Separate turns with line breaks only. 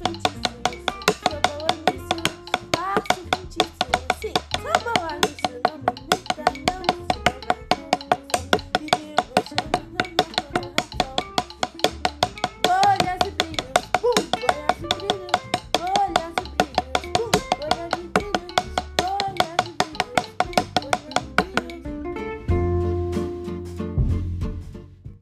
listen to